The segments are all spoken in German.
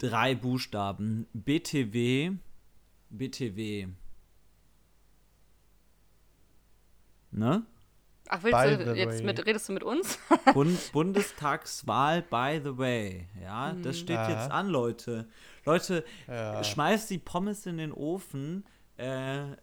drei Buchstaben. BTW. BTW. Ne? Ach, willst By du jetzt way. mit, redest du mit uns? Bund Bundestagswahl, by the way. Ja, das steht Aha. jetzt an, Leute. Leute, Ja. schmeißt die Pommes in den Ofen. Äh,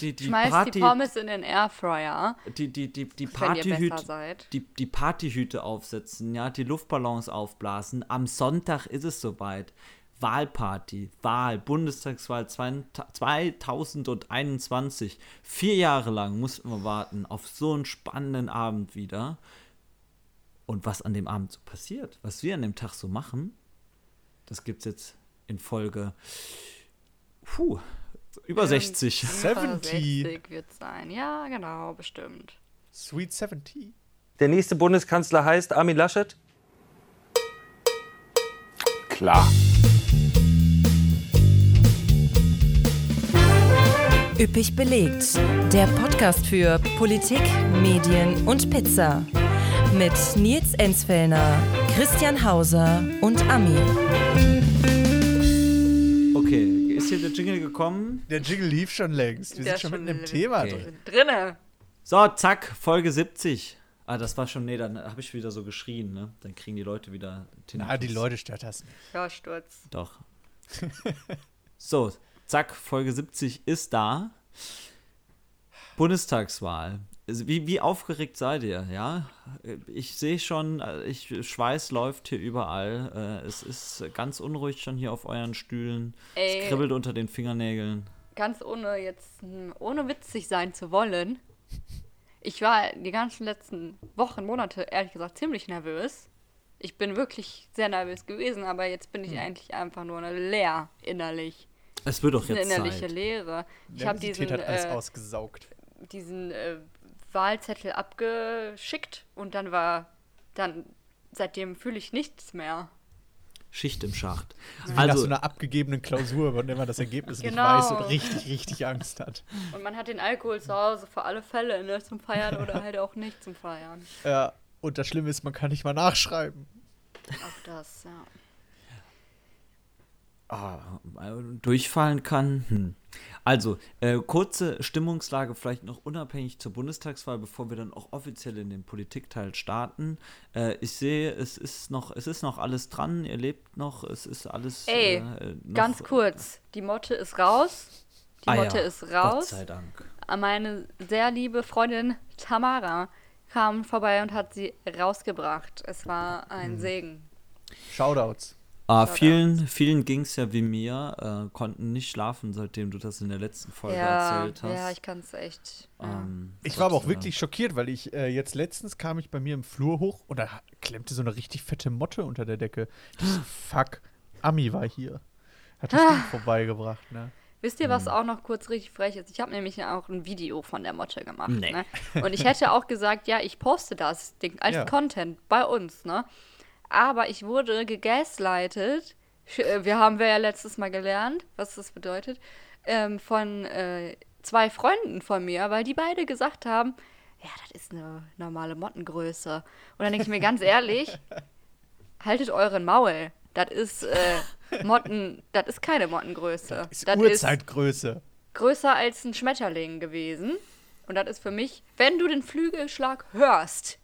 die, die Schmeißt Party, die Pommes in den Airfryer, die, die, die, die Partyhüte, die, die Partyhüte aufsetzen, ja, die Luftballons aufblasen. Am Sonntag ist es soweit. Wahlparty, Wahl, Bundestagswahl 2021. Vier Jahre lang mussten wir warten auf so einen spannenden Abend wieder. Und was an dem Abend so passiert, was wir an dem Tag so machen, das gibt's jetzt in Folge puh, über 60. 70. 70 wird sein. Ja, genau, bestimmt. Sweet 70. Der nächste Bundeskanzler heißt Armin Laschet? Klar. Üppig belegt. Der Podcast für Politik, Medien und Pizza. Mit Nils Enzfellner, Christian Hauser und Ami. Hier der Jingle gekommen? Der Jingle lief schon längst. Wir Der sind schon mitten im. Thema Okay. drin. Drinne. So, zack, Folge 70. Ah, das war schon, nee, dann habe ich wieder so geschrien, ne? Dann kriegen die Leute wieder Na, die Leute stört das nicht. Hörsturz. Doch. so, zack, Folge 70 ist da. Bundestagswahl. Also Wie, wie aufgeregt seid ihr, ja? Ich sehe schon, äh, ich, Schweiß läuft hier überall. Äh, Es ist ganz unruhig schon hier auf euren Stühlen. Ey. Es kribbelt unter den Fingernägeln. Ganz ohne jetzt, hm, ohne witzig sein zu wollen. Ich war die ganzen letzten Wochen, Monate, ehrlich gesagt, ziemlich nervös. Ich bin wirklich sehr nervös gewesen, aber jetzt bin ich eigentlich einfach nur leer innerlich. Es wird doch Eine jetzt innerliche Zeit. Leere. Ich habe diesen, hat alles äh, ausgesaugt. diesen äh, Wahlzettel abgeschickt und dann war, dann, seitdem fühle ich nichts mehr. Schicht im Schacht. Wie nach so Also, einer abgegebenen Klausur, wenn man das Ergebnis Genau. nicht weiß und richtig, richtig Angst hat. Und man hat den Alkohol zu Hause für alle Fälle, ne, zum Feiern oder halt auch nicht zum Feiern. Ja, und das Schlimme ist, man kann nicht mal nachschreiben. Auch das, ja. Ah, durchfallen kann. Hm. Also, äh, kurze Stimmungslage vielleicht noch unabhängig zur Bundestagswahl, bevor wir dann auch offiziell in den Politikteil starten. Äh, ich sehe, es ist noch, es ist noch alles dran, ihr lebt noch, es ist alles. Ey, äh, noch, Ganz kurz, die Motte ist raus. Die Ah ja, Motte ist Gott raus. sei Dank. Meine sehr liebe Freundin Tamara kam vorbei und hat sie rausgebracht. Es war Hm. ein Segen. Shoutouts. Ah, vielen, vielen ging es ja wie mir, äh, konnten nicht schlafen, seitdem du das in der letzten Folge Ja, erzählt hast. ja, ich kann es echt. Ähm, Ich war aber auch wirklich schockiert, weil ich äh, jetzt letztens kam ich bei mir im Flur hoch und da klemmte so eine richtig fette Motte unter der Decke. Ich so, fuck, Ami war hier. Hat das Ah. Ding vorbeigebracht, ne? Wisst ihr, Hm. was auch noch kurz richtig frech ist? Ich habe nämlich auch ein Video von der Motte gemacht. Nee. Ne? Und ich hätte auch gesagt, ja, ich poste das Ding als Ja. Content bei uns, ne? Aber ich wurde gegaslightet. Äh, Wir haben wir ja letztes Mal gelernt, was das bedeutet, ähm, von äh, zwei Freunden von mir, weil die beide gesagt haben, ja, das ist eine normale Mottengröße. Und dann denke ich mir ganz ehrlich, haltet euren Maul. Das ist äh, Motten, das ist keine Mottengröße. Ist Das Urzeitgröße. größer als ein Schmetterling gewesen. Und das ist für mich, wenn du den Flügelschlag hörst,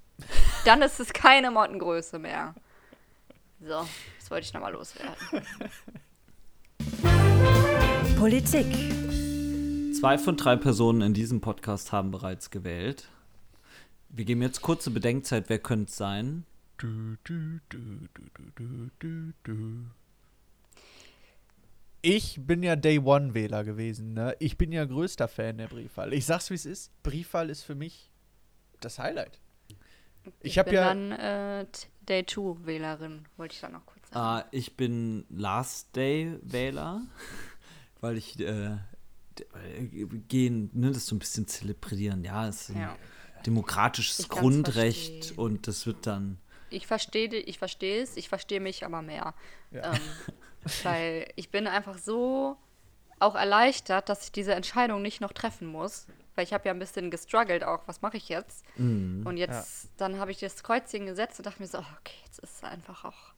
dann ist es keine Mottengröße mehr. So, das wollte ich nochmal loswerden. Politik. Zwei von drei Personen in diesem Podcast haben bereits gewählt. Wir geben jetzt kurze Bedenkzeit, wer könnte es sein? Du, du, du, du, du, du, du, du. Ich bin ja Day One-Wähler gewesen, ne? Ich bin ja größter Fan der Briefwahl. Ich sag's, wie es ist. Briefwahl ist für mich das Highlight. Ich habe bin ja. dann äh, Day 2 Wählerin, wollte ich dann noch kurz sagen. Ah, ich bin Last Day Wähler, weil ich äh, gehen, ne, das so ein bisschen zelebrieren. Ja, es ist ein Ja. demokratisches Ich Grundrecht und das wird dann. Ich verstehe ich verstehe es, ich verstehe mich aber mehr. Ja. Ähm, weil ich bin einfach so auch erleichtert, dass ich diese Entscheidung nicht noch treffen muss. Weil ich habe ja ein bisschen gestruggelt auch, was mache ich jetzt? Mhm. Und jetzt, dann habe ich das Kreuzchen gesetzt und dachte mir so, okay, jetzt ist es einfach auch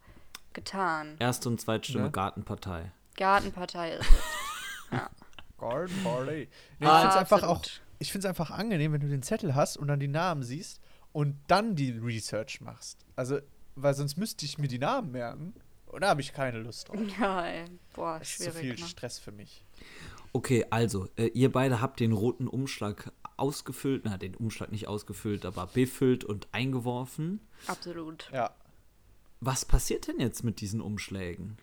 getan. Erste und Zweitstimme Ne? Gartenpartei. Gartenpartei ist es. Garden Party. Nee, Ah, ich finde es einfach auch, ich find's einfach angenehm, wenn du den Zettel hast und dann die Namen siehst und dann die Research machst. Also, weil sonst müsste ich mir die Namen merken und da habe ich keine Lust drauf. Ja, ey. Boah, Das ist zu viel schwierig. Ne? Stress für mich. Okay, also, äh, ihr beide habt den roten Umschlag ausgefüllt, na, den Umschlag nicht ausgefüllt, aber befüllt und eingeworfen. Absolut. Ja. Was passiert denn jetzt mit diesen Umschlägen?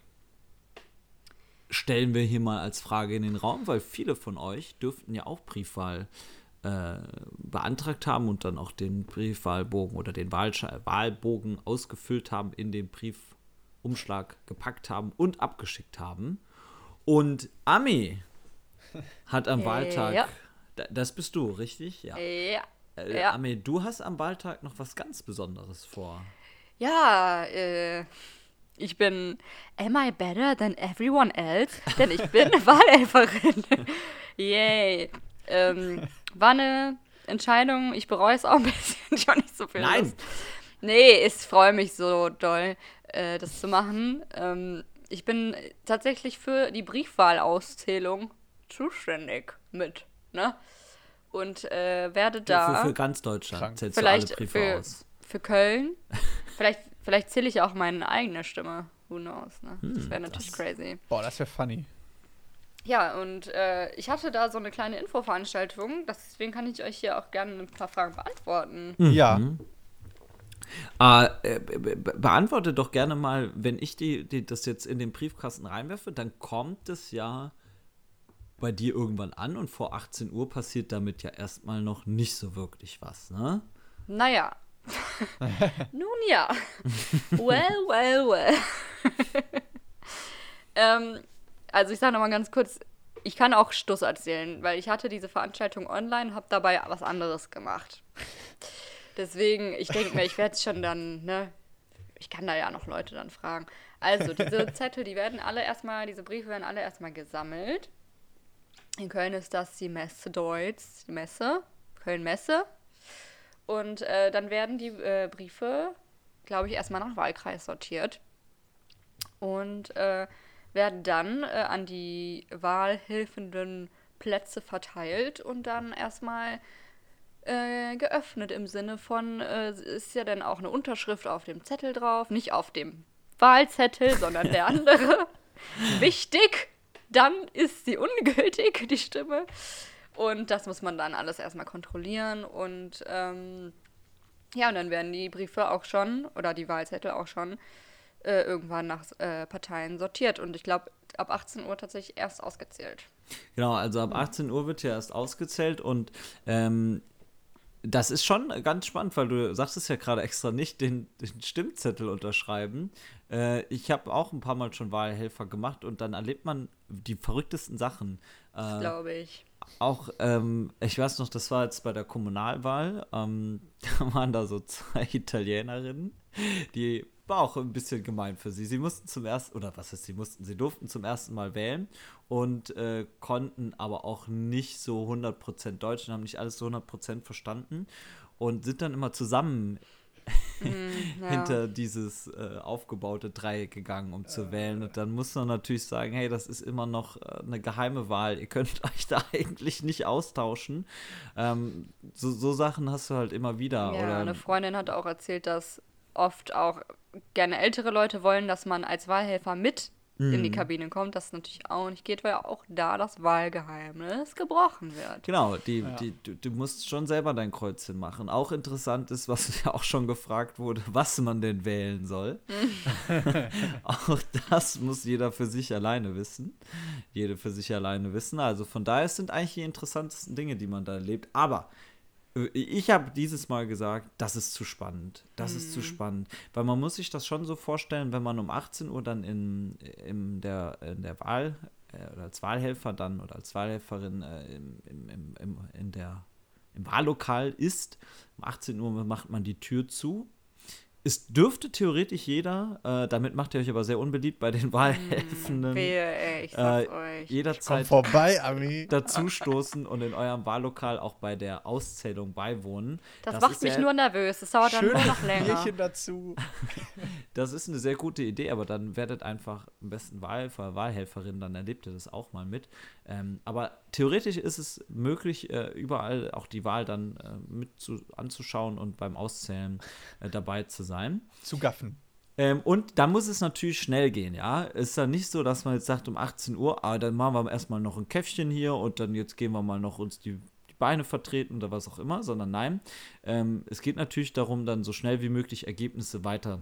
Stellen wir hier mal als Frage in den Raum, weil viele von euch dürften ja auch Briefwahl äh, beantragt haben und dann auch den Briefwahlbogen oder den Wahlsche Wahlbogen ausgefüllt haben, in den Briefumschlag gepackt haben und abgeschickt haben. Und Ami hat am Wahltag, ja. Da- das bist du, richtig? Ja. Ja. Äh, ja. Ami, du hast am Wahltag noch was ganz Besonderes vor. Ja, äh, ich bin Am I better than everyone else? Denn ich bin Wahlhelferin. Yay. Ähm, war eine Entscheidung, ich bereue es auch ein bisschen. Ich habe nicht so viel Nein. Lust. Nee, ich freue mich so doll, äh, das zu machen. Ähm, ich bin tatsächlich für die Briefwahlauszählung zuständig mit, ne? Und äh, werde da Für, für ganz Deutschland zählst vielleicht du alle Briefe für, aus. für Köln. vielleicht vielleicht zähle ich auch meine eigene Stimme. Who knows, ne? Hm, das wäre natürlich crazy. Boah, das wäre funny. Ja, und äh, ich hatte da so eine kleine Infoveranstaltung, deswegen kann ich euch hier auch gerne ein paar Fragen beantworten. Ja. Äh, äh, be be beantworte doch gerne mal, wenn ich die, die, das jetzt in den Briefkasten reinwerfe, dann kommt es ja bei dir irgendwann an und vor 18 Uhr passiert damit ja erstmal noch nicht so wirklich was, ne? Naja. Nun ja. Well, well, well. ähm, also ich sage nochmal ganz kurz, ich kann auch Stuss erzählen, weil ich hatte diese Veranstaltung online habe dabei was anderes gemacht. Deswegen, ich denke mir, ich werde es schon dann, ne? Ich kann da ja noch Leute dann fragen. Also, diese Zettel, die werden alle erstmal, diese Briefe werden alle erstmal gesammelt. In Köln ist das die Messe Deutz, die Messe, Köln-Messe. Und äh, dann werden die äh, Briefe, glaube ich, erstmal nach Wahlkreis sortiert. Und äh, werden dann äh, an die wahlhilfenden Plätze verteilt und dann erstmal äh, geöffnet im Sinne von, äh, ist ja dann auch eine Unterschrift auf dem Zettel drauf, nicht auf dem Wahlzettel, sondern der andere. Wichtig, dann ist sie ungültig, die Stimme. Und das muss man dann alles erstmal kontrollieren und ähm, ja, und dann werden die Briefe auch schon oder die Wahlzettel auch schon äh, irgendwann nach äh, Parteien sortiert. Und ich glaube, ab 18 Uhr tatsächlich erst ausgezählt. Genau, also ab 18 Uhr wird ja erst ausgezählt und ähm, das ist schon ganz spannend, weil du sagtest ja gerade extra nicht den, den Stimmzettel unterschreiben. Äh, ich habe auch ein paar Mal schon Wahlhelfer gemacht und dann erlebt man die verrücktesten Sachen. Äh, Glaube ich. auch, ähm, ich weiß noch, das war jetzt bei der Kommunalwahl, ähm, da waren da so zwei Italienerinnen, die war auch ein bisschen gemein für sie. Sie mussten zum ersten, oder was heißt, sie mussten, sie durften zum ersten Mal wählen und äh, konnten aber auch nicht so 100% Deutsch und haben nicht alles so 100% verstanden und sind dann immer zusammen Ja. hinter dieses äh, aufgebaute Dreieck gegangen, um zu wählen. Und dann muss man natürlich sagen, hey, das ist immer noch äh, eine geheime Wahl. Ihr könnt euch da eigentlich nicht austauschen. Ähm, so, so Sachen hast du halt immer wieder. Ja, oder, eine Freundin hat auch erzählt, dass oft auch gerne ältere Leute wollen, dass man als Wahlhelfer mit in Mhm. die Kabine kommt, das natürlich auch nicht geht, weil auch da das Wahlgeheimnis gebrochen wird. Genau, die, die, du, du musst schon selber dein Kreuzchen machen. Auch interessant ist, was ja auch schon gefragt wurde, was man denn wählen soll. auch das muss jeder für sich alleine wissen. Jede für sich alleine wissen. Also von daher es sind eigentlich die interessantesten Dinge, die man da erlebt. Aber ich habe dieses Mal gesagt, das ist zu spannend. Das ist zu spannend. Weil man muss sich das schon so vorstellen, wenn man um 18 Uhr dann in, in, der, in der Wahl äh, oder als Wahlhelfer dann oder als Wahlhelferin äh, im, im, im, im, in der, im Wahllokal ist, um 18 Uhr macht man die Tür zu, es dürfte theoretisch jeder, äh, damit macht ihr euch aber sehr unbeliebt bei den Wahlhelfenden, Wehe, ey, ich sag's äh, euch. Jederzeit vorbei, Ami. dazustoßen und in eurem Wahllokal auch bei der Auszählung beiwohnen. Das, macht ist mich ja- nur nervös. Das dauert dann nur noch länger. Bierchen dazu. Das ist eine sehr gute Idee, aber dann werdet einfach am besten Wahlhelfer, Wahlhelferin, dann erlebt ihr das auch mal mit. Ähm, aber theoretisch ist es möglich, äh, überall auch die Wahl dann äh, mit zu, anzuschauen und beim Auszählen äh, dabei zu sein. Zu gaffen. Ähm, und da muss es natürlich schnell gehen, ja. Ist dann nicht so, dass man jetzt sagt um 18 Uhr, ah, dann machen wir erstmal noch ein Käffchen hier und dann jetzt gehen wir mal noch uns die, die Beine vertreten oder was auch immer, sondern nein. Ähm, es geht natürlich darum, dann so schnell wie möglich Ergebnisse weiter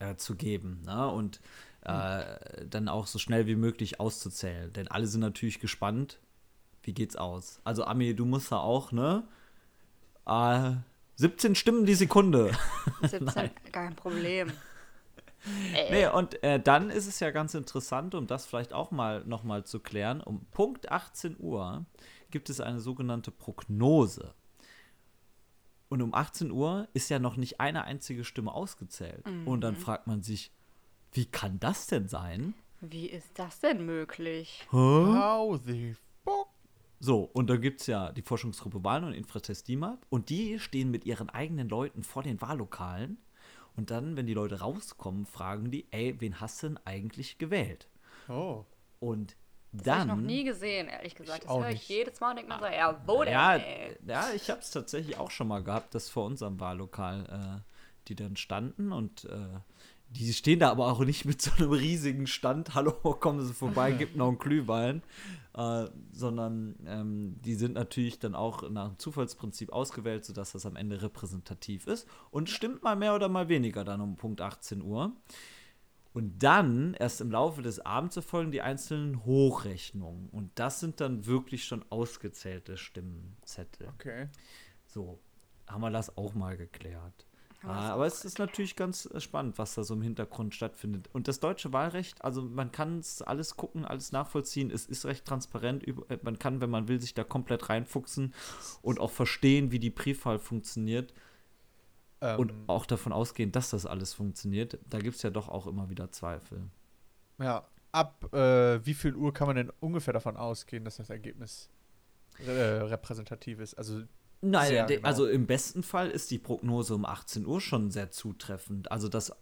äh, zu geben ne? und äh, dann auch so schnell wie möglich auszuzählen. Denn alle sind natürlich gespannt, wie geht's aus. Also Ami, du musst da auch, ne? Äh, 17 Stimmen die Sekunde. 17, kein Problem. Nee, und äh, dann ist es ja ganz interessant, um das vielleicht auch mal nochmal zu klären. Um Punkt 18 Uhr gibt es eine sogenannte Prognose. Und um 18 Uhr ist ja noch nicht eine einzige Stimme ausgezählt. Und dann fragt man sich, wie kann das denn sein? Wie ist das denn möglich? How the fuck? So, und dann gibt es ja die Forschungsgruppe Wahlen und Infratest DIMAP und die stehen mit ihren eigenen Leuten vor den Wahllokalen und dann, wenn die Leute rauskommen, fragen die, ey, wen hast du denn eigentlich gewählt? Oh. Und Das dann. habe ich noch nie gesehen, ehrlich gesagt. Das auch höre ich nicht. jedes Mal und denke mir so, ja, wo denn, ja, ey? ja, ich habe es tatsächlich auch schon mal gehabt, dass vor unserem Wahllokal äh, die dann standen und äh, die stehen da aber auch nicht mit so einem riesigen Stand, hallo, kommen Sie vorbei, gibt noch einen Glühwein, äh, sondern ähm, die sind natürlich dann auch nach dem Zufallsprinzip ausgewählt, sodass das am Ende repräsentativ ist und stimmt mal mehr oder mal weniger dann um Punkt 18 Uhr. Und dann, erst im Laufe des Abends, erfolgen die einzelnen Hochrechnungen. Und das sind dann wirklich schon ausgezählte Stimmenzettel. Okay. So, haben wir das auch mal geklärt. Ah, aber es ist natürlich ganz äh, spannend, was da so im Hintergrund stattfindet. Und das deutsche Wahlrecht, also man kann es alles gucken, alles nachvollziehen. Es ist recht transparent. Äh, Man kann, wenn man will, sich da komplett reinfuchsen und auch verstehen, wie die Briefwahl funktioniert Ähm, und auch davon ausgehen, dass das alles funktioniert. Da gibt es ja doch auch immer wieder Zweifel. ja. Ab äh, wie viel Uhr kann man denn ungefähr davon ausgehen, dass das Ergebnis äh, repräsentativ ist? Also Nein, genau. also im besten Fall ist die Prognose um 18 Uhr schon sehr zutreffend. Also das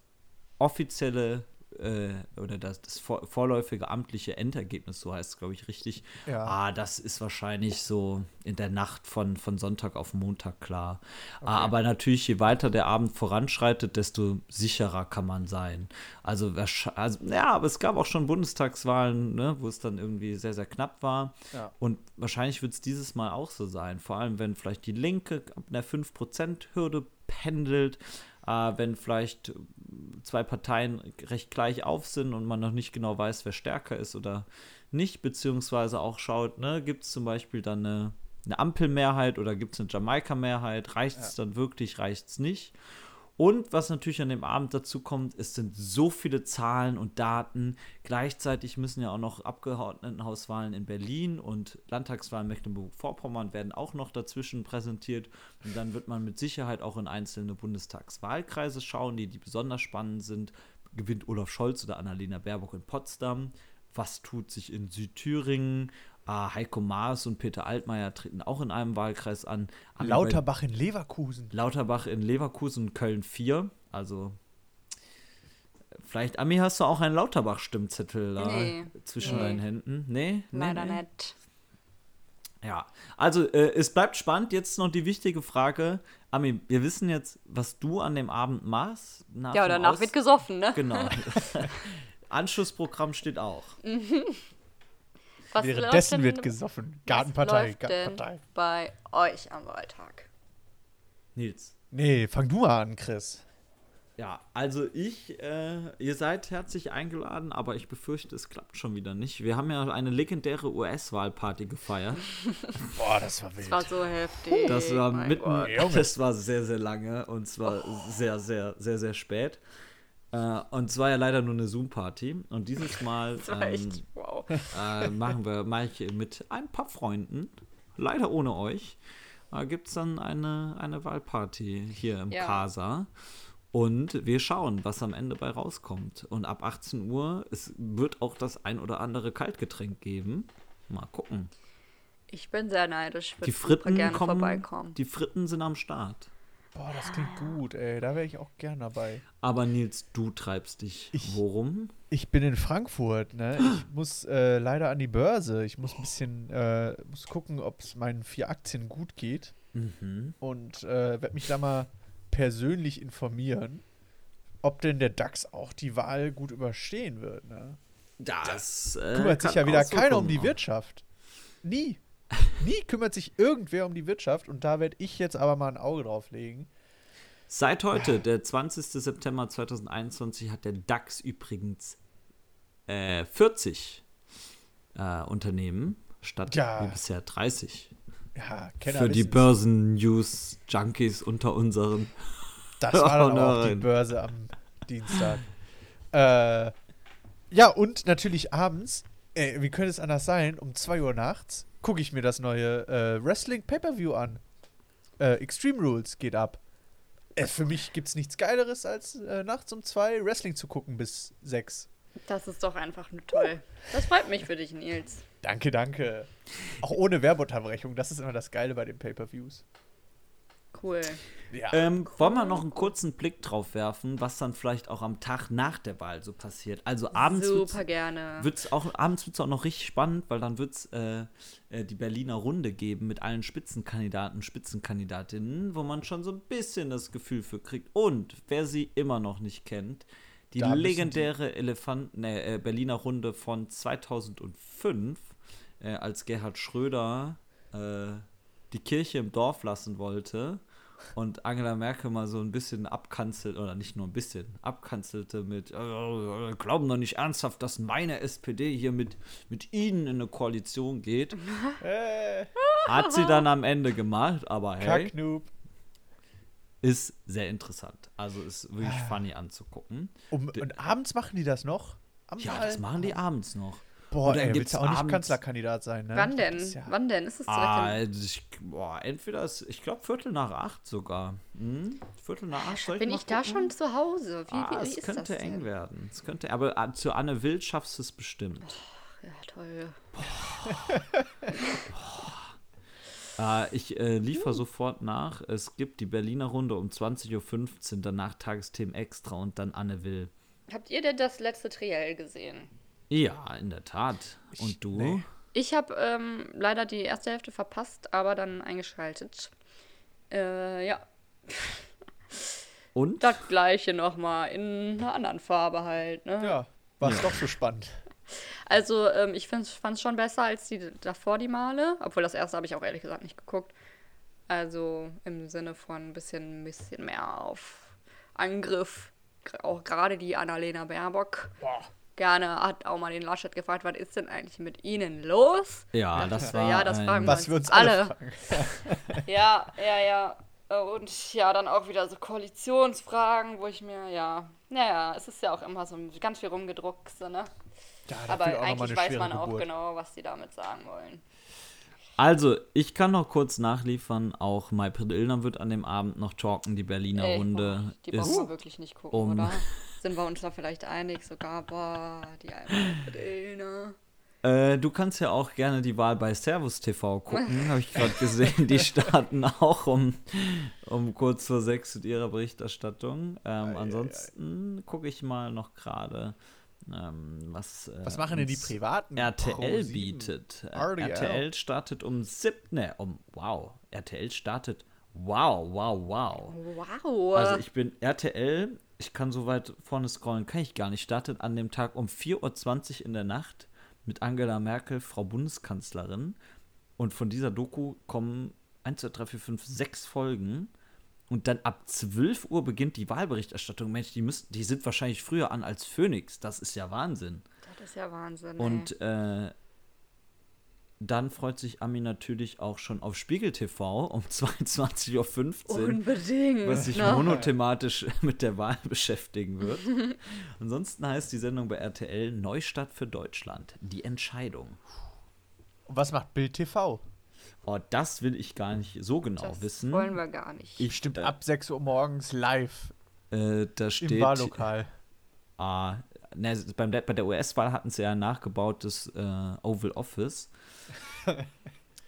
offizielle äh, oder das, das vor, vorläufige amtliche Endergebnis, so heißt es, glaube ich, richtig. Ja. Ah, das ist wahrscheinlich so in der Nacht von, von Sonntag auf Montag klar. Ah, aber natürlich, je weiter der Abend voranschreitet, desto sicherer kann man sein. Also, also ja, aber es gab auch schon Bundestagswahlen, ne, wo es dann irgendwie sehr, sehr knapp war. Ja. Und wahrscheinlich wird es dieses Mal auch so sein. Vor allem, wenn vielleicht die Linke ab einer 5%-Hürde pendelt, äh, wenn vielleicht zwei Parteien recht gleich auf sind und man noch nicht genau weiß, wer stärker ist oder nicht, beziehungsweise auch schaut, ne, gibt es zum Beispiel dann eine, eine Ampelmehrheit oder gibt es eine Jamaika-Mehrheit, reicht es dann wirklich, reicht es nicht? Und was natürlich an dem Abend dazu kommt, es sind so viele Zahlen und Daten. Gleichzeitig müssen ja auch noch Abgeordnetenhauswahlen in Berlin und Landtagswahlen Mecklenburg-Vorpommern werden auch noch dazwischen präsentiert. Und dann wird man mit Sicherheit auch in einzelne Bundestagswahlkreise schauen, die, die besonders spannend sind. Gewinnt Olaf Scholz oder Annalena Baerbock in Potsdam? Was tut sich in Südthüringen? Ah, Heiko Maas und Peter Altmaier treten auch in einem Wahlkreis an. Aber bei- Lauterbach in Leverkusen. Lauterbach in Leverkusen Köln 4. Also vielleicht, Ami, hast du auch einen Lauterbach-Stimmzettel da Nee. zwischen Nee. deinen Händen? Nee? nee Leider nee. nicht. Ja, also äh, es bleibt spannend. Jetzt noch die wichtige Frage. Ami, wir wissen jetzt, was du an dem Abend machst. Nach Ja, danach Aus- wird gesoffen, ne? Genau. Anschlussprogramm steht auch. Was Währenddessen läuft wird denn- gesoffen. was Gartenpartei, läuft denn Gartenpartei. bei euch am Wahltag? Nils. Nee, fang du mal an, Chris. Ja, also ich, äh, ihr seid herzlich eingeladen, aber ich befürchte, es klappt schon wieder nicht. Wir haben ja eine legendäre US-Wahlparty gefeiert. Boah, das war wild. Das war so heftig. Das war mein mitten, Gott. Das war sehr, sehr lange und zwar sehr, sehr, sehr, sehr spät. Äh, und es war ja leider nur eine Zoom-Party. Und dieses Mal Das war ähm, echt, wow. äh, machen wir mache ich mit ein paar Freunden, leider ohne euch, äh, gibt es dann eine, eine Wahlparty hier im Ja. Casa. Und wir schauen, was am Ende bei rauskommt. Und ab 18 Uhr, es wird auch das ein oder andere Kaltgetränk geben. Mal gucken. Ich bin sehr neidisch. Ich Die Fritten gerne kommen. vorbeikommen. Die Fritten sind am Start. Boah, das klingt gut, ey. Da wäre ich auch gern dabei. Aber Nils, du treibst dich. Ich- Worum? Ich bin in Frankfurt, ne? Ich muss äh, leider an die Börse. Ich muss ein bisschen, äh, muss gucken, ob es meinen vier Aktien gut geht. Mhm. Und äh, werde mich da mal persönlich informieren, ob denn der DAX auch die Wahl gut überstehen wird, ne? Das äh, kümmert sich ja wieder keiner um die. Wirtschaft. Nie. Nie kümmert sich irgendwer um die Wirtschaft und da werde ich jetzt aber mal ein Auge drauf legen. Seit heute, der 20. September 2021, hat der DAX übrigens äh, 40 äh, Unternehmen statt Ja. wie bisher 30. Ja, Kenner Für die. Börsen-News-Junkies unter unseren. Das war dann auch die. Börse am Dienstag. äh, ja, und natürlich abends, ey, wie könnte es anders sein, um 2 Uhr nachts gucke ich mir das neue äh, Wrestling Pay-Per-View an. Äh, Extreme Rules geht ab. Äh, für mich gibt es nichts Geileres, als äh, nachts um 2 Wrestling zu gucken bis 6. Das ist doch einfach nur toll. Das freut mich für dich, Nils. Danke, danke. Auch ohne Werbeunterbrechung, das ist immer das Geile bei den Pay-Per-Views. Cool. Ja. Ähm, wollen wir noch einen kurzen Blick drauf werfen, was dann vielleicht auch am Tag nach der Wahl so passiert? Also abends wird's- Super gerne. wird's auch abends wird es auch noch richtig spannend, weil dann wird es äh, äh, die Berliner Runde geben mit allen Spitzenkandidaten, Spitzenkandidatinnen, wo man schon so ein bisschen das Gefühl für kriegt. Und wer sie immer noch nicht kennt, die Da legendäre Elefant ne, äh, Berliner Runde von 2005, äh, als Gerhard Schröder äh, die Kirche im Dorf lassen wollte und Angela Merkel mal so ein bisschen abkanzelt, oder nicht nur ein bisschen, abkanzelte mit, äh, glauben doch nicht ernsthaft, dass meine SPD hier mit, mit Ihnen in eine Koalition geht. Äh, Hat sie dann am Ende gemacht, aber hey, Kacknoob. ist sehr interessant. Also ist wirklich funny anzugucken. Um, und abends machen die das noch? Am Ja, Wahl- das machen die abends noch. Boah, Und dann ey, gibt's willst du auch nicht Kanzlerkandidat sein, ne? Wann denn? ja- Wann denn? Ist es direkt Ah, im- ich, boah, entweder ist, ich glaube Viertel nach acht sogar. Hm? Viertel nach acht. Soll Bin mal ich da schon zu Hause? Wie, Ah, wie, wie es ist könnte das eng denn? werden. Es könnte, aber ah, zu Anne Wild schaffst du es bestimmt. Ja, toll. Äh, ich äh, liefere sofort nach. Es gibt die Berliner Runde um 20.15 Uhr, danach Tagesthemen extra und dann Anne Will. Habt ihr denn das letzte Triell gesehen? Ja, in der Tat. Und du? nee. Ich habe ähm, leider die erste Hälfte verpasst, aber dann eingeschaltet. Äh, ja, Und? das gleiche nochmal in einer anderen Farbe halt, ne? Ja, war es doch so spannend. Also, ähm, ich fand es schon besser als die davor, die Male. Obwohl das erste habe ich auch ehrlich gesagt nicht geguckt. Also im Sinne von ein bisschen, ein bisschen mehr auf Angriff. Auch gerade die Annalena Baerbock. Gerne hat auch mal den Laschet gefragt, was ist denn eigentlich mit Ihnen los? Ja, das war. ja, das fragen Was wir uns alle fragen. Ja, ja, ja. Und ja, dann auch wieder so Koalitionsfragen, wo ich mir, ja, naja, es ist ja auch immer so ganz viel rumgedruckst, ne? Ja, Aber auch eigentlich weiß man auch Geburt. genau, was die damit sagen wollen. Also, ich kann noch kurz nachliefern. Auch Maybrit Illner wird an dem Abend noch talken. Die Berliner Ey, Runde die brauchen wir wirklich nicht gucken, um- oder? Sind wir uns da vielleicht einig? Sogar, boah, die Alpha Äh, du kannst ja auch gerne die Wahl bei Servus TV gucken, habe ich gerade gesehen. Die starten auch um, um kurz vor sechs mit ihrer Berichterstattung. Ähm, ansonsten gucke ich mal noch gerade, ähm, was, äh, Was machen denn die Privaten? RTL Pro7? bietet. Äh, RTL. RTL startet um sieb, ne, um, wow, RTL startet, wow, wow, wow. Wow. Also ich bin RTL, ich kann so weit vorne scrollen, kann ich gar nicht. Startet an dem Tag um 4.20 Uhr in der Nacht mit Angela Merkel, Frau Bundeskanzlerin. Und von dieser Doku kommen 1, 2, 3, 4, 5, 6 Folgen. Und dann ab 12 Uhr beginnt die Wahlberichterstattung. Mensch, die, müssen, die sind wahrscheinlich früher an als Phoenix. Das ist ja Wahnsinn. das ist ja Wahnsinn. Und äh, dann freut sich Ami natürlich auch schon auf Spiegel TV um 22.15 ey. Uhr Unbedingt. was sich ne? monothematisch mit der Wahl beschäftigen wird. Ansonsten heißt die Sendung bei RTL Neustadt für Deutschland. Die Entscheidung. Und was macht Bild TV? Oh, das will ich gar nicht so genau Das wissen. wollen wir gar nicht. Ich Stimmt, äh, ab 6 Uhr morgens live Äh, da steht. Im Wahllokal. Ah, ne, beim, bei der US-Wahl hatten sie ja ein nachgebautes äh, Oval Office.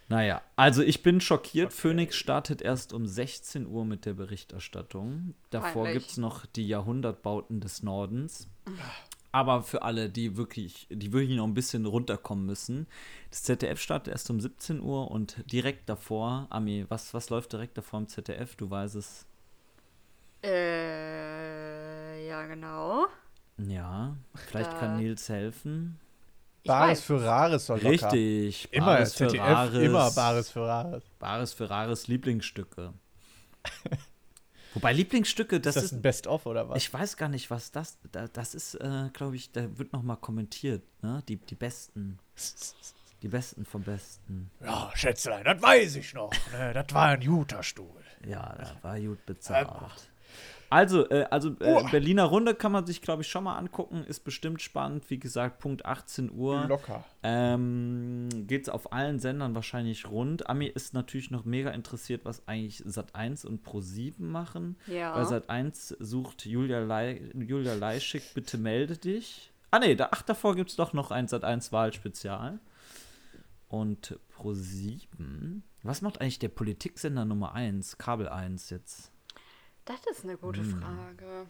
Naja, also ich bin schockiert. Phoenix startet erst um 16 Uhr mit der Berichterstattung. Davor gibt es noch die Jahrhundertbauten des Nordens. Aber für alle, die wirklich, die wirklich noch ein bisschen runterkommen müssen, das ZDF startet erst um 17 Uhr und direkt davor, Ami, was, was läuft direkt davor im ZDF? Du weißt es. Äh, ja, genau. Ja, vielleicht Da- kann Nils helfen. Bares weiß. für Rares soll locker. Richtig. Immer Bares für ZDF, Rares. immer Bares für Rares. Bares für Rares Lieblingsstücke. Wobei Lieblingsstücke, das, ist das ist. ein Best-of oder was? ich weiß gar nicht, was das. Da, das ist, äh, glaube ich, da wird noch mal kommentiert, ne? Die, die besten. Die besten vom Besten. Ja, Schätzlein, das weiß ich noch. Ne, das war ein guter Stuhl. Ja, da war gut bezahlt. Also, äh, also äh, Berliner Runde kann man sich, glaube ich, schon mal angucken. Ist bestimmt spannend. Wie gesagt, Punkt 18 Uhr. Locker. Ähm, geht's auf allen Sendern wahrscheinlich rund. Ami ist natürlich noch mega interessiert, was eigentlich Sat1 und Pro7 machen. Ja. Bei Sat1 sucht Julia, Lei Julia Leischig, bitte melde dich. Ah nee, da, ach, davor gibt's doch noch ein Sat1 Wahlspezial. Und Pro7. Was macht eigentlich der Politiksender Nummer 1, Kabel 1 jetzt? Das ist eine gute Hm. Frage.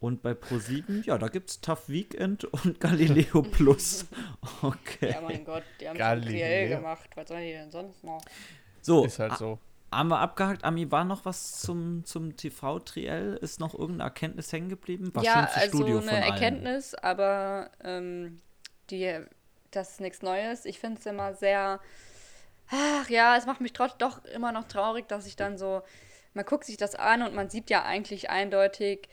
Und bei Pro7, ja, da gibt's Tough Weekend und Galileo Plus. Okay. Ja, mein Gott, die haben Galileo. gemacht. Was sollen die denn sonst noch? So, Ist halt so. Haben wir abgehakt. Ami, war noch was zum, zum TV-Triell? Ist noch irgendeine Erkenntnis hängen geblieben? War ja, also Studio eine von allen. Erkenntnis, aber ähm, die, das ist nichts Neues. Ich finde es immer sehr, ach ja, es macht mich trotz doch immer noch traurig, dass ich dann so, man guckt sich das an und man sieht ja eigentlich eindeutig,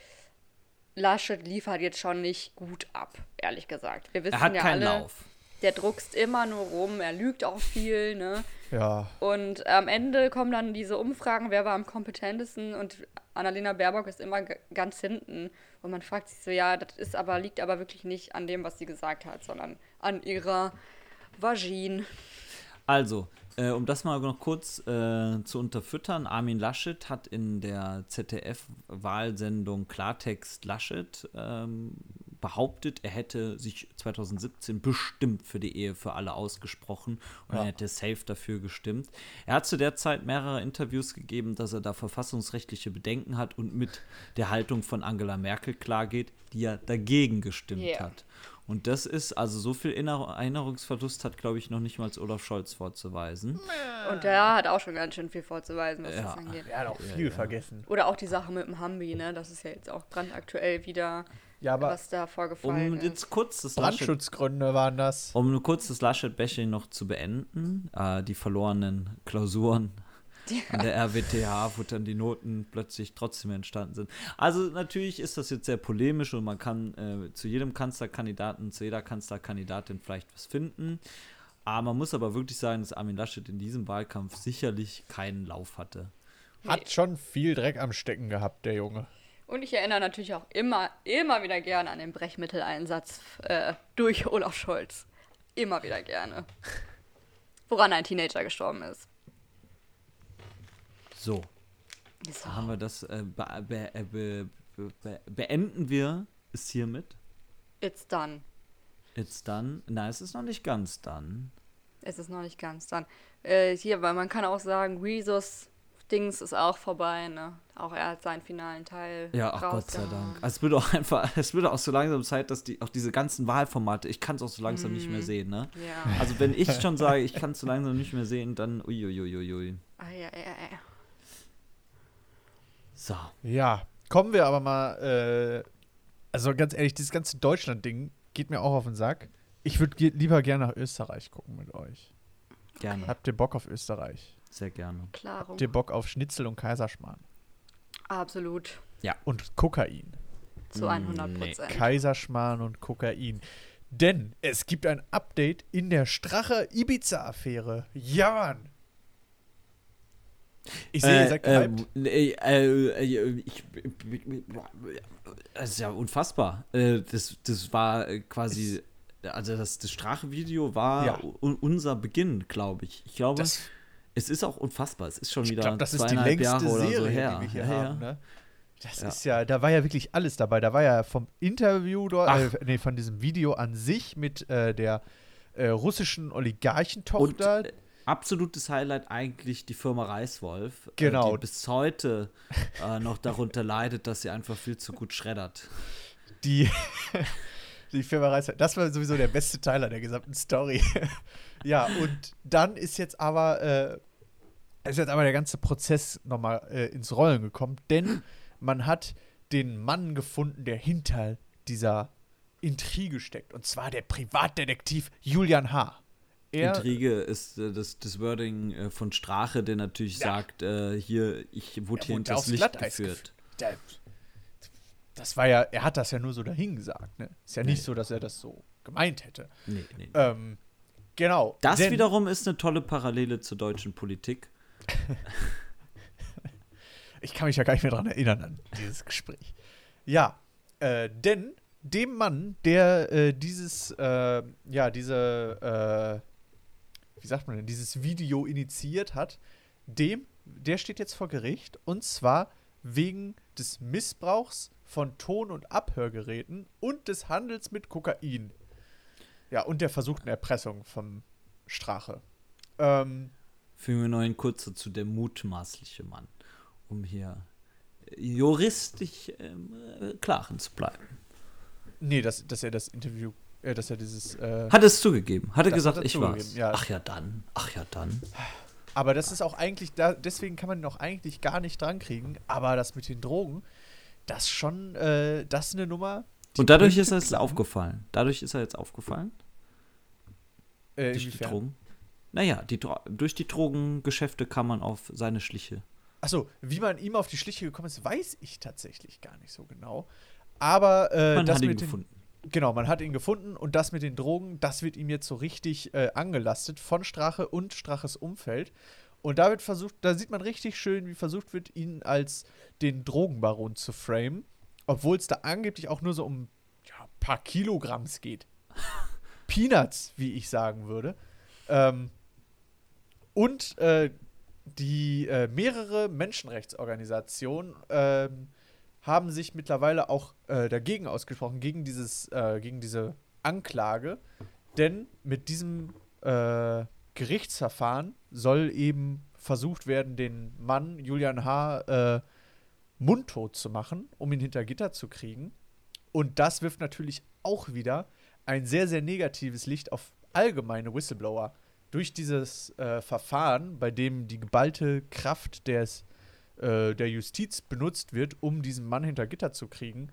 Laschet liefert jetzt schon nicht gut ab, ehrlich gesagt. Wir wissen Er hat ja keinen alle, Lauf. der druckst immer nur rum, er lügt auch viel, ne? Ja. Und am Ende kommen dann diese Umfragen, wer war am kompetentesten und Annalena Baerbock ist immer ganz hinten. Und man fragt sich so, ja, das ist aber, liegt aber wirklich nicht an dem, was sie gesagt hat, sondern an ihrer Vagin. Also, äh, um das mal noch kurz äh, zu unterfüttern, Armin Laschet hat in der ZDF-Wahlsendung Klartext Laschet ähm, behauptet, er hätte sich 2017 bestimmt für die Ehe für alle ausgesprochen und Ja. er hätte safe dafür gestimmt. Er hat zu der Zeit mehrere Interviews gegeben, dass er da verfassungsrechtliche Bedenken hat und mit der Haltung von Angela Merkel klargeht, die ja dagegen gestimmt Ja. hat. Und das ist, also so viel Inner- Erinnerungsverlust hat, glaube ich, noch nicht mal Olaf Scholz vorzuweisen. Und der hat auch schon ganz schön viel vorzuweisen, was Ja. das angeht. Er hat auch viel vergessen. Oder auch die Sache mit dem Hambi, ne? Das ist ja jetzt auch brandaktuell wieder, Ja, aber was da vorgefallen Um ist. jetzt kurz das Laschet, Brandschutzgründe waren das. um nur kurz das Laschet-Bashing noch zu beenden, äh, die verlorenen Klausuren an der RWTH, wo dann die Noten plötzlich trotzdem entstanden sind. Also natürlich ist das jetzt sehr polemisch und man kann äh, zu jedem Kanzlerkandidaten, zu jeder Kanzlerkandidatin vielleicht was finden. Aber man muss aber wirklich sagen, dass Armin Laschet in diesem Wahlkampf sicherlich keinen Lauf hatte. Hat schon viel Dreck am Stecken gehabt, der Junge. Und ich erinnere natürlich auch immer, immer wieder gerne an den Brechmitteleinsatz äh, durch Olaf Scholz. Immer wieder gerne. Woran ein Teenager gestorben ist. So, So. haben wir das, äh, be be äh, be be be beenden wir es hiermit. It's done. It's done. Nein, es ist noch nicht ganz done. Es ist noch nicht ganz done. Äh, hier, weil man kann auch sagen, Rezus Dings ist auch vorbei, ne? Auch er hat seinen finalen Teil. Ja, ach Gott sei. Dank. Also es wird auch einfach, es wird auch so langsam Zeit, dass die auch diese ganzen Wahlformate, ich kann es auch so langsam nicht mehr sehen, ne? Ja. Also wenn ich schon sage, ich kann es so langsam nicht mehr sehen, dann uiuiuiui. Ah, ja, ja, ja. So. Ja, kommen wir aber mal, äh, also ganz ehrlich, dieses ganze Deutschland-Ding geht mir auch auf den Sack. Ich würde ge lieber gerne nach Österreich gucken mit euch. Gerne. Habt ihr Bock auf Österreich? Sehr gerne. Klaro. Habt ihr Bock auf Schnitzel und Kaiserschmarrn? Absolut. Und Kokain. Zu 100 nee. Prozent. Kaiserschmarrn und Kokain. Denn es gibt ein Update in der Strache-Ibiza-Affäre. Ja, Mann. Ich sehe, ihr seid gehypt. ähm, äh, äh, äh, ich, das ist ja unfassbar. Äh, das, das war äh, quasi, also das, das Strache-Video war Ja. unser Beginn, glaube ich. Ich glaube, Das- es ist auch unfassbar. Es ist schon Ich wieder glaube, das ist die längste Jahre oder Serie, so her. die wir hier ja, haben. ja. Ne? Das Ja. ist ja, da war ja wirklich alles dabei. Da war ja vom Interview dort, äh, nee, von diesem Video an sich mit äh, der äh, russischen Und Oligarchentochter. äh, absolutes Highlight eigentlich die Firma Reiswolf, Genau. äh, die bis heute äh, noch darunter leidet, dass sie einfach viel zu gut schreddert. die, die Firma Reis. Das war sowieso der beste Teil an der gesamten Story. ja, und dann ist jetzt aber, äh, ist jetzt aber der ganze Prozess nochmal äh, ins Rollen gekommen, denn man hat den Mann gefunden, der hinter dieser Intrige steckt. Und zwar der Privatdetektiv Julian H. Er, Intrige ist äh, das, das Wording äh, von Strache, der natürlich Ja. sagt, äh, hier, ich wurde Er hier hinters aufs Licht Glatteis geführt. der, das war ja, er hat das ja nur so dahingesagt. Ne? Ist ja nicht Nee. so, dass er das so gemeint hätte. Nee, nee. Ähm, genau. Das denn- wiederum ist eine tolle Parallele zur deutschen Politik. Ich kann mich ja gar nicht mehr daran erinnern an dieses Gespräch. Ja, äh, denn dem Mann, der äh, dieses, äh, ja, diese, äh, wie sagt man denn, dieses Video initiiert hat, dem, der steht jetzt vor Gericht und zwar wegen des Missbrauchs von Ton- und Abhörgeräten und des Handels mit Kokain. Ja, und der versuchten Erpressung vom Strache. Ähm, Fügen wir noch einen kurz dazu, der mutmaßliche Mann, um hier äh, juristisch ähm, äh, klaren zu bleiben. nee, dass, dass er das Interview, äh, dass er dieses, äh, Hat es zugegeben, hat er gesagt, hat ich war's. ja. Ach ja, dann, ach ja, dann. Aber das ist auch eigentlich, da, deswegen kann man ihn auch eigentlich gar nicht dran kriegen. Aber das mit den Drogen, das schon, äh, das ist eine Nummer. die Und dadurch ist er jetzt aufgefallen. Dadurch ist er jetzt aufgefallen. Äh, Durch die inwiefern? Drogen. Naja, die, durch die Drogengeschäfte kam man auf seine Schliche. Achso, wie man ihm auf die Schliche gekommen ist, weiß ich tatsächlich gar nicht so genau. Aber äh, Man das hat ihn gefunden. Genau, man hat ihn gefunden und das mit den Drogen, das wird ihm jetzt so richtig äh, angelastet von Strache und Straches Umfeld. Und da wird versucht, da sieht man richtig schön, wie versucht wird, ihn als den Drogenbaron zu framen, obwohl es da angeblich auch nur so um ja, ein paar Kilogramms geht. Peanuts, wie ich sagen würde. Ähm, und äh, die äh, mehrere Menschenrechtsorganisationen ähm, haben sich mittlerweile auch äh, dagegen ausgesprochen, gegen, dieses, äh, gegen diese Anklage. Denn mit diesem äh, Gerichtsverfahren soll eben versucht werden, den Mann Julian H. Äh, mundtot zu machen, um ihn hinter Gitter zu kriegen. Und das wirft natürlich auch wieder ein sehr, sehr negatives Licht auf allgemeine Whistleblower. Durch dieses äh, Verfahren, bei dem die geballte Kraft des, äh, der Justiz benutzt wird, um diesen Mann hinter Gitter zu kriegen,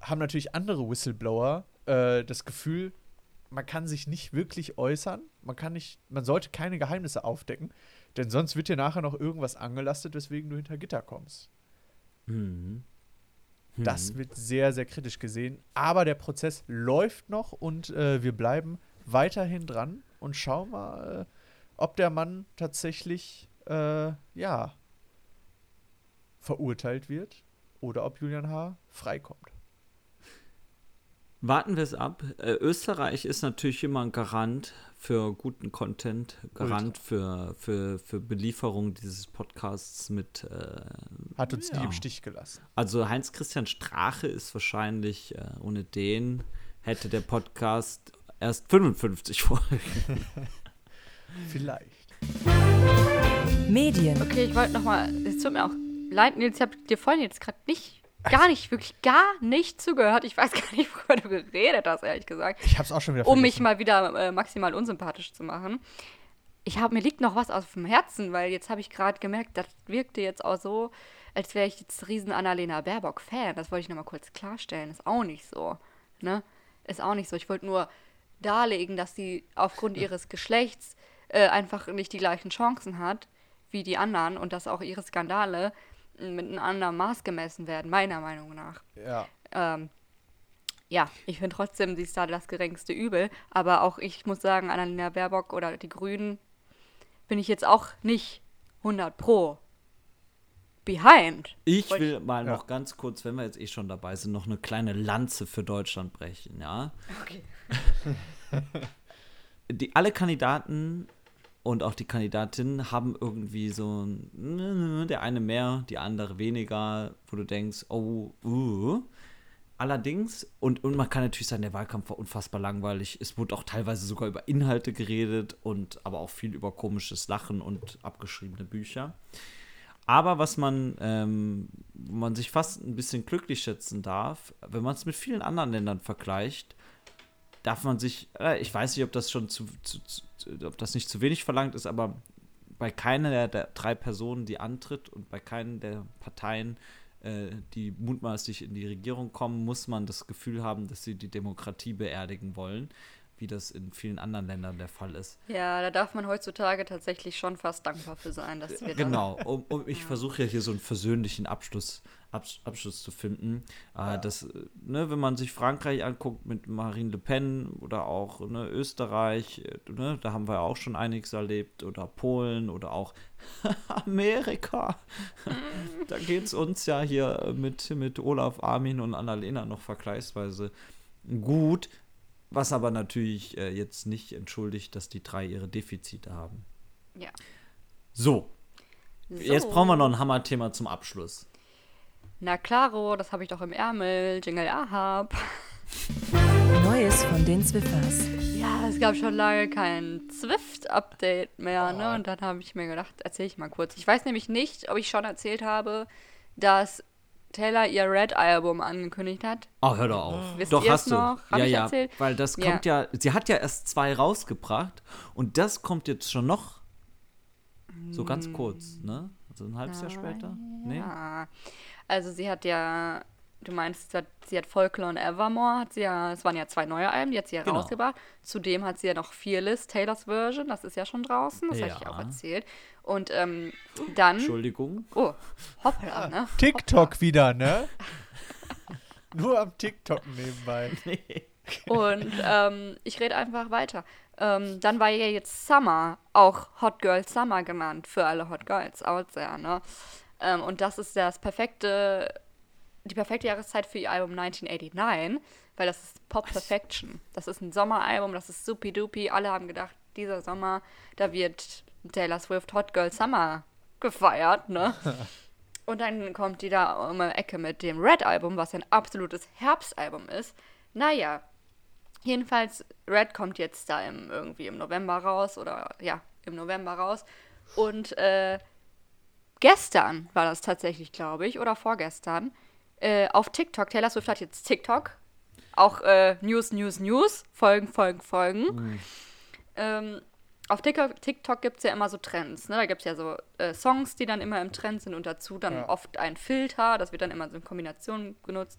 haben natürlich andere Whistleblower äh, das Gefühl, man kann sich nicht wirklich äußern, man kann nicht, man sollte keine Geheimnisse aufdecken, denn sonst wird dir nachher noch irgendwas angelastet, weswegen du hinter Gitter kommst. Mhm. Das Mhm. wird sehr, sehr kritisch gesehen. Aber der Prozess läuft noch und äh, wir bleiben weiterhin dran und schauen mal, äh, ob der Mann tatsächlich, äh, ja, verurteilt wird oder ob Julian H. freikommt. Warten wir es ab. Äh, Österreich ist natürlich immer ein Garant für guten Content, Garant für, für, für Belieferung dieses Podcasts mit. Äh, Hat uns ja. nie im Stich gelassen. Also Heinz-Christian Strache ist wahrscheinlich, äh, ohne den hätte der Podcast erst 55 Folgen. Vielleicht. Medien, Okay, ich wollte nochmal, es tut mir auch leid, Nils, ich habe dir vorhin jetzt gerade nicht, gar nicht, wirklich gar nicht zugehört. Ich weiß gar nicht, worüber du geredet hast, ehrlich gesagt. Ich hab's auch schon wieder Um mich vergessen. mal wieder äh, maximal unsympathisch zu machen. Ich habe mir liegt noch was auf dem Herzen, weil jetzt habe ich gerade gemerkt, das wirkte jetzt auch so, als wäre ich jetzt riesen Annalena Baerbock Fan. Das wollte ich nochmal kurz klarstellen. Ist auch nicht so, ne? Ist auch nicht so. Ich wollte nur darlegen, dass sie aufgrund ihres Geschlechts äh, einfach nicht die gleichen Chancen hat wie die anderen und dass auch ihre Skandale mit einem anderen Maß gemessen werden, meiner Meinung nach. Ja. Ähm, ja, ich finde trotzdem, sie ist da das geringste Übel. Aber auch ich muss sagen, Annalena Baerbock oder die Grünen bin ich jetzt auch nicht 100 pro behind. Ich will mal Ja. noch ganz kurz, wenn wir jetzt eh schon dabei sind, noch eine kleine Lanze für Deutschland brechen, ja? Okay. Die, alle Kandidaten und auch die Kandidatinnen haben irgendwie so der eine mehr, die andere weniger, wo du denkst, oh, uh. Allerdings, und, und man kann natürlich sagen, der Wahlkampf war unfassbar langweilig. Es wurde auch teilweise sogar über Inhalte geredet und aber auch viel über komisches Lachen und abgeschriebene Bücher. Aber was man, ähm, man sich fast ein bisschen glücklich schätzen darf, wenn man es mit vielen anderen Ländern vergleicht, darf man sich, äh, ich weiß nicht, ob das schon zu, zu, zu, ob das nicht zu wenig verlangt ist, aber bei keiner der, der drei Personen, die antritt und bei keinen der Parteien, äh, die mutmaßlich in die Regierung kommen, muss man das Gefühl haben, dass sie die Demokratie beerdigen wollen, wie das in vielen anderen Ländern der Fall ist. Ja, da darf man heutzutage tatsächlich schon fast dankbar für sein, dass wir da- Genau, um, um, ich versuche ja hier so einen versöhnlichen Abschluss, Abs Abschluss zu finden. Äh, das, äh, ne, wenn man sich Frankreich anguckt mit Marine Le Pen oder auch ne, Österreich, äh, ne, da haben wir auch schon einiges erlebt, oder Polen oder auch Amerika. da geht es uns ja hier mit, mit Olaf Armin und Annalena noch vergleichsweise gut, was aber natürlich äh, jetzt nicht entschuldigt, dass die drei ihre Defizite haben. Ja. So, Jetzt brauchen wir noch ein Hammerthema zum Abschluss. Na klaro, das habe ich doch im Ärmel. Jingle Ahab. Neues von den Zwiffers. Ja, es gab schon lange kein Zwift-Update mehr, ne? Und dann habe ich mir gedacht, erzähle ich mal kurz. Ich weiß nämlich nicht, ob ich schon erzählt habe, dass Taylor ihr Red-Album angekündigt hat. Oh, hör doch auf. Wisst doch, ihr's hast du. noch? Hab ja, ich ja. erzählt? Weil das Ja. kommt ja. sie hat ja erst zwei rausgebracht und das kommt jetzt schon noch so ganz kurz, ne? Also ein halbes Jahr später? Nee? Ja. Also sie hat ja, du meinst, sie hat, sie hat Folklore und Evermore, hat sie ja, es waren ja zwei neue Alben, die hat sie ja Genau. rausgebracht. Zudem hat sie ja noch Fearless, Taylors Version, das ist ja schon draußen, das habe ich Ja. auch erzählt. Und ähm, dann, Entschuldigung. oh, hoppla, ne? TikTok wieder, ne? Nur am TikTok nebenbei. Und ähm, ich rede einfach weiter. Ähm, dann war ja jetzt Summer, auch Hot Girl Summer genannt, für alle Hot Girls out there, ne? Ähm, und das ist das perfekte, die perfekte Jahreszeit für ihr Album 1989, weil das ist Pop Perfection. Das ist ein Sommeralbum, das ist supi dupi. Alle haben gedacht, dieser Sommer, da wird Taylor Swift Hot Girl Summer gefeiert, ne? Und dann kommt die da um die Ecke mit dem Red-Album, was ja ein absolutes Herbstalbum ist. Naja, jedenfalls, Red kommt jetzt da im, irgendwie im November raus oder ja, im November raus. Und äh, gestern war das tatsächlich, glaube ich, oder vorgestern, äh, auf TikTok. Taylor Swift hat jetzt TikTok. Auch äh, News, News, News. Folgen, Folgen, Folgen. Ähm, auf TikTok, TikTok gibt es ja immer so Trends. Ne? Da gibt es ja so äh, Songs, die dann immer im Trend sind und dazu dann Ja. oft ein Filter. Das wird dann immer so in Kombination genutzt.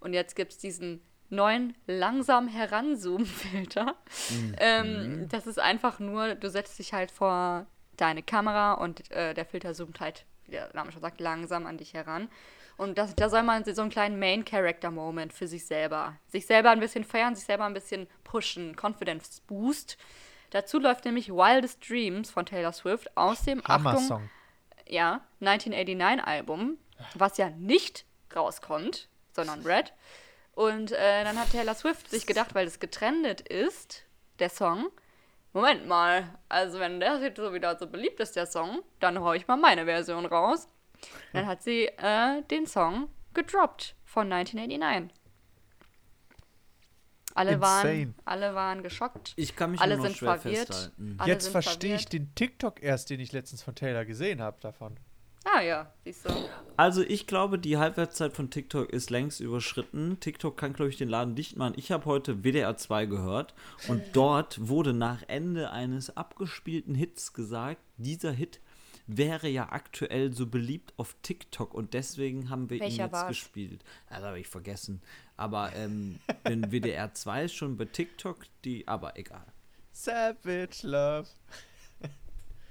Und jetzt gibt es diesen neuen langsam Heranzoom-Filter. Ähm, das ist einfach nur, du setzt dich halt vor deine Kamera und äh, der Filter zoomt halt, wie der Name schon sagt, langsam an dich heran. Und das, da soll man so einen kleinen Main-Character-Moment für sich selber. Sich selber ein bisschen feiern, sich selber ein bisschen pushen, Confidence-Boost. Dazu läuft nämlich Wildest Dreams von Taylor Swift aus dem Achtung, ja, 1989-Album, was ja nicht rauskommt, sondern Red. Und äh, dann hat Taylor Swift sich gedacht, weil es getrendet ist, der Song, Moment mal, also wenn der jetzt so wieder so beliebt ist, der Song, dann hau ich mal meine Version raus. Dann hat sie äh, den Song gedroppt von 1989. Alle waren, Insane. alle waren geschockt. Ich kann mich alle nur noch sind schwer verwirrt. festhalten. Alle Jetzt verstehe ich den TikTok erst, den ich letztens von Taylor gesehen habe davon. Ah ja, siehst du. Also ich glaube, die Halbwertszeit von TikTok ist längst überschritten. TikTok kann, glaube ich, den Laden dicht machen. Ich habe heute WDR 2 gehört und dort wurde nach Ende eines abgespielten Hits gesagt, dieser Hit wäre ja aktuell so beliebt auf TikTok und deswegen haben wir ihn Welcher jetzt war's? gespielt. Ja, das habe ich vergessen. Aber ähm, wenn WDR 2 ist schon bei TikTok, die, aber egal. Savage Love.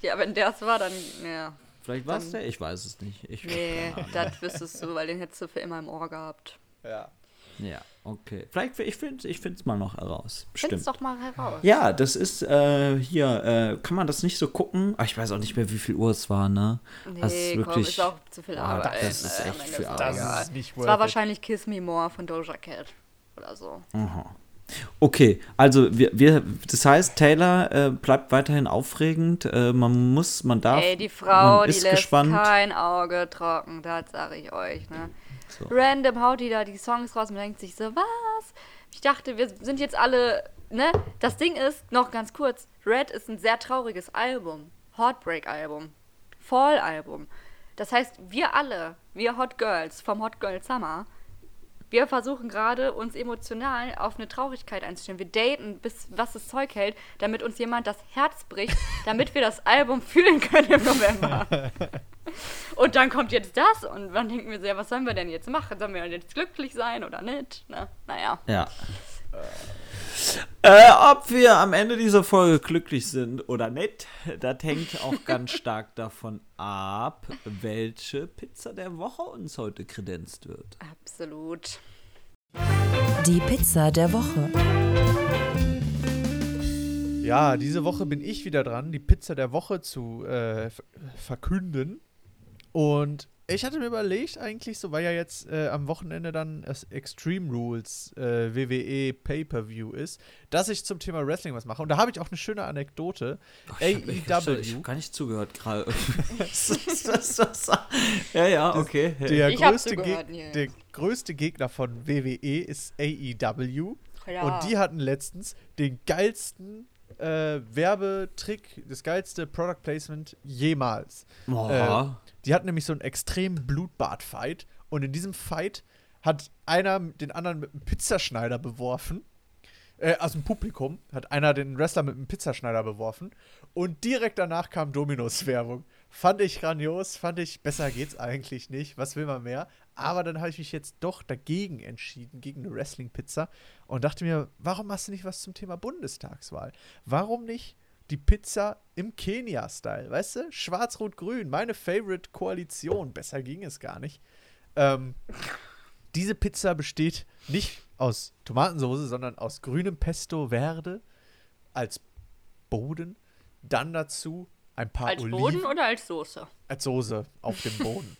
Ja, wenn der es war, dann, ja. Vielleicht war es der, ich weiß es nicht. Ich, Nee, das wüsstest du, weil den hättest du für immer im Ohr gehabt. Ja. Ja, okay. Vielleicht, ich finde es ich mal noch heraus. Find's Stimmt. doch mal heraus. Ja, das ist äh, hier, äh, kann man das nicht so gucken? Ah, ich weiß auch nicht mehr, wie viel Uhr es war, ne? Nee, das ist komm, wirklich. ist auch zu viel Ah, Arbeit. das ist echt viel Arbeit. Das ist nicht Es worth war it. wahrscheinlich Kiss Me More von Doja Cat oder so. Aha. Okay, also wir, wir das heißt, Taylor äh, bleibt weiterhin aufregend. Äh, man muss, man darf. Ey, die Frau, man die ist lässt gespannt. kein Auge trocken, das sage ich euch, ne? So. Random haut die da die Songs raus und denkt sich so, was? Ich dachte, wir sind jetzt alle, ne? Das Ding ist, noch ganz kurz, Red ist ein sehr trauriges Album. Heartbreak-Album. Fall-Album. Das heißt, wir alle, wir Hot Girls vom Hot Girl Summer, wir versuchen gerade, uns emotional auf eine Traurigkeit einzustellen. Wir daten, bis was das Zeug hält, damit uns jemand das Herz bricht, damit wir das Album fühlen können im November. Und dann kommt jetzt das und dann denken wir ja, was sollen wir denn jetzt machen? Sollen wir jetzt glücklich sein oder nicht? Ne? Naja. Ja. Äh, ob wir am Ende dieser Folge glücklich sind oder nicht, das hängt auch ganz stark davon ab, welche Pizza der Woche uns heute kredenzt wird. Absolut. Die Pizza der Woche. Ja, diese Woche bin ich wieder dran, die Pizza der Woche zu äh, ver- verkünden. Und ich hatte mir überlegt, eigentlich, so weil ja jetzt äh, am Wochenende dann das Extreme Rules äh, WWE Pay-Per-View ist, dass ich zum Thema Wrestling was mache. Und da habe ich auch eine schöne Anekdote. Ich habe ich AEW, hab gar nicht zugehört gerade. ja, ja, okay. der Ich hab größte, zugehört, Geg- der größte Gegner von WWE ist AEW. Ja. Und die hatten letztens den geilsten äh, Werbetrick, das geilste Product Placement jemals. Boah. Die hatten nämlich so einen extremen Blutbad-Fight und in diesem Fight hat einer den anderen mit einem Pizzaschneider beworfen. Äh, aus dem Publikum hat einer den Wrestler mit einem Pizzaschneider beworfen und direkt danach kam Dominos Werbung. Fand ich grandios, fand ich, besser geht's eigentlich nicht. Was will man mehr? Aber dann habe ich mich jetzt doch dagegen entschieden, gegen eine Wrestling-Pizza und dachte mir, warum machst du nicht was zum Thema Bundestagswahl? Warum nicht die Pizza im Kenia-Style? Weißt du? Schwarz-Rot-Grün, meine Favorite-Koalition. Besser ging es gar nicht. Ähm, diese Pizza besteht nicht aus Tomatensauce, sondern aus grünem Pesto Verde als Boden. Dann dazu ein paar Als Oliven. Boden oder als Soße? Als Soße auf dem Boden.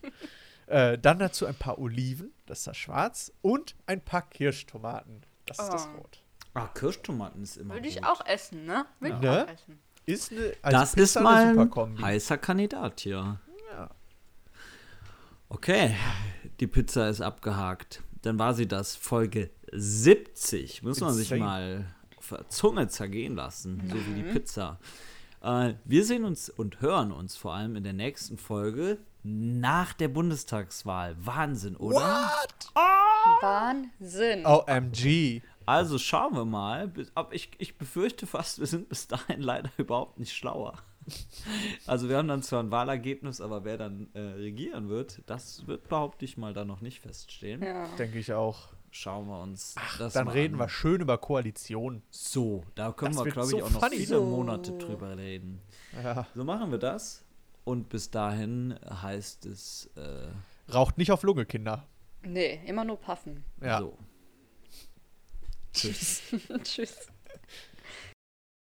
äh, dann dazu ein paar Oliven, das ist das Schwarz, und ein paar Kirschtomaten, das ist das Oh. Rot. Ah, Kirschtomaten ist immer Würde ich gut. auch essen, ne? Würde ich Ne? auch essen. Ist eine, als Das Pizza ist eine mal super ein Kombi. heißer Kandidat hier. Ja. Okay, die Pizza ist abgehakt. Dann war sie das, Folge 70. Muss man sich Insane. mal auf der Zunge zergehen lassen, so wie die Mhm. Pizza. Äh, wir sehen uns und hören uns vor allem in der nächsten Folge nach der Bundestagswahl. Wahnsinn, oder? Wahnsinn. OMG. Also schauen wir mal. Bis- Aber ich, ich befürchte fast, wir sind bis dahin leider überhaupt nicht schlauer. Also wir haben dann zwar ein Wahlergebnis, aber wer dann äh, regieren wird, das wird, behaupte ich mal, da noch nicht feststehen. Ja. Denke ich auch. Schauen wir uns das Dann mal reden an. wir schön über Koalition. So, da können Das wir, glaube so ich, auch noch viele So. Monate drüber reden. Ja. So machen wir das. Und bis dahin heißt es äh, Raucht nicht auf Lunge, Kinder. Nee, immer nur puffen. Ja. so. Tschüss. Tschüss.